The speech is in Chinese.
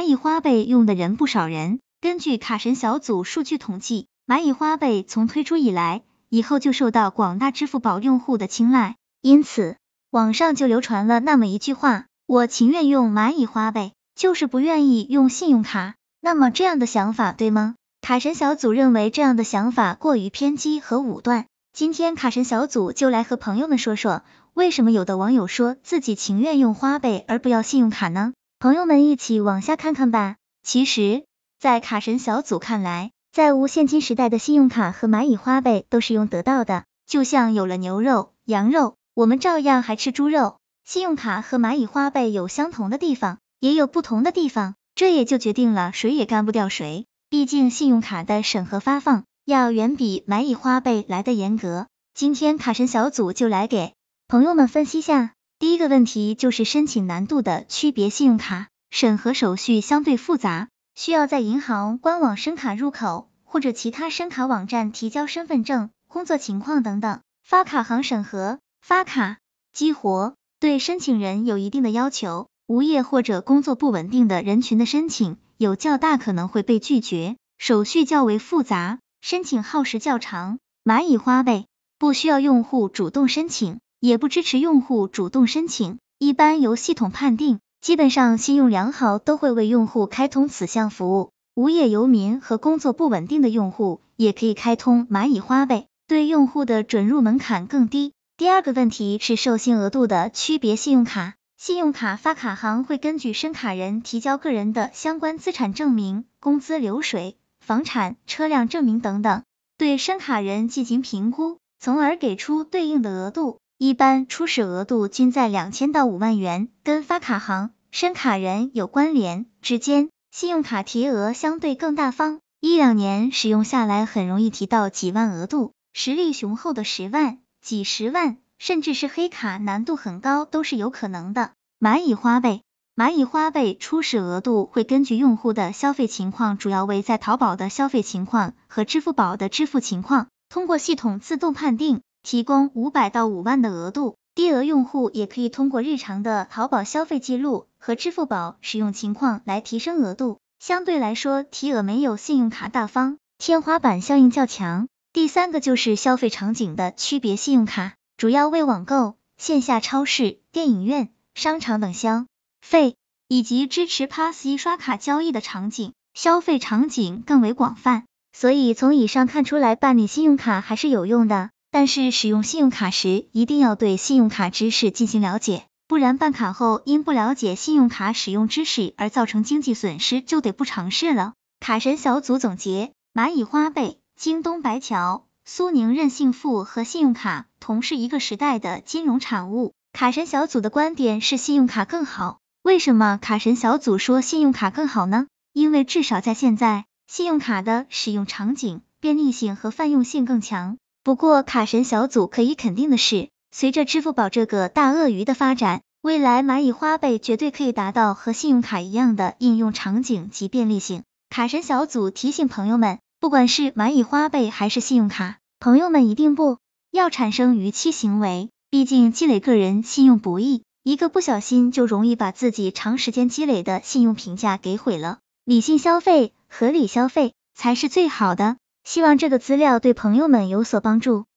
蚂蚁花呗用的人不少人。根据卡神小组数据统计，蚂蚁花呗从推出以来，以后就受到广大支付宝用户的青睐，因此网上就流传了那么一句话：我情愿用蚂蚁花呗，就是不愿意用信用卡。那么这样的想法对吗？卡神小组认为这样的想法过于偏激和武断。今天卡神小组就来和朋友们说说，为什么有的网友说自己情愿用花呗而不要信用卡呢？朋友们一起往下看看吧。其实。在卡神小组看来，在无现金时代的信用卡和蚂蚁花呗都是用得到的，就像有了牛肉、羊肉，我们照样还吃猪肉。信用卡和蚂蚁花呗有相同的地方，也有不同的地方，这也就决定了谁也干不掉谁。毕竟信用卡的审核发放要远比蚂蚁花呗来的严格。今天卡神小组就来给朋友们分析下，第一个问题就是申请难度的区别，信用卡审核手续相对复杂。需要在银行官网申卡入口或者其他申卡网站提交身份证、工作情况等等，发卡行审核发卡激活，对申请人有一定的要求。无业或者工作不稳定的人群的申请有较大可能会被拒绝，手续较为复杂，申请耗时较长。蚂蚁花呗不需要用户主动申请，也不支持用户主动申请，一般由系统判定。基本上信用良好都会为用户开通此项服务，无业游民和工作不稳定的用户也可以开通蚂蚁花呗，对用户的准入门槛更低。第二个问题是授信额度的区别，信用卡，信用卡发卡行会根据申卡人提交个人的相关资产证明、工资流水、房产、车辆证明等等，对申卡人进行评估，从而给出对应的额度。一般初始额度均在两千到五万元，跟发卡行、申卡人有关联之间，信用卡提额相对更大方，一两年使用下来很容易提到几万额度，实力雄厚的十万、几十万，甚至是黑卡难度很高都是有可能的。蚂蚁花呗，蚂蚁花呗初始额度会根据用户的消费情况，主要为在淘宝的消费情况和支付宝的支付情况，通过系统自动判定。提供五百到五万的额度，低额用户也可以通过日常的淘宝消费记录和支付宝使用情况来提升额度，相对来说提额没有信用卡大方，天花板效应较强。第三个就是消费场景的区别，信用卡主要为网购、线下超市、电影院、商场等消费，以及支持 Pass 一刷卡交易的场景，消费场景更为广泛。所以从以上看出来，办理信用卡还是有用的。但是使用信用卡时，一定要对信用卡知识进行了解，不然办卡后因不了解信用卡使用知识而造成经济损失，就得不偿失了。卡神小组总结：蚂蚁花呗、京东白条、苏宁任性付和信用卡同是一个时代的金融产物。卡神小组的观点是信用卡更好。为什么卡神小组说信用卡更好呢？因为至少在现在，信用卡的使用场景、便利性和泛用性更强。不过，卡神小组可以肯定的是，随着支付宝这个大鳄鱼的发展，未来蚂蚁花呗绝对可以达到和信用卡一样的应用场景及便利性。卡神小组提醒朋友们，不管是蚂蚁花呗还是信用卡，朋友们一定不要产生逾期行为，毕竟积累个人信用不易，一个不小心就容易把自己长时间积累的信用评价给毁了。理性消费，合理消费才是最好的。希望这个资料对朋友们有所帮助。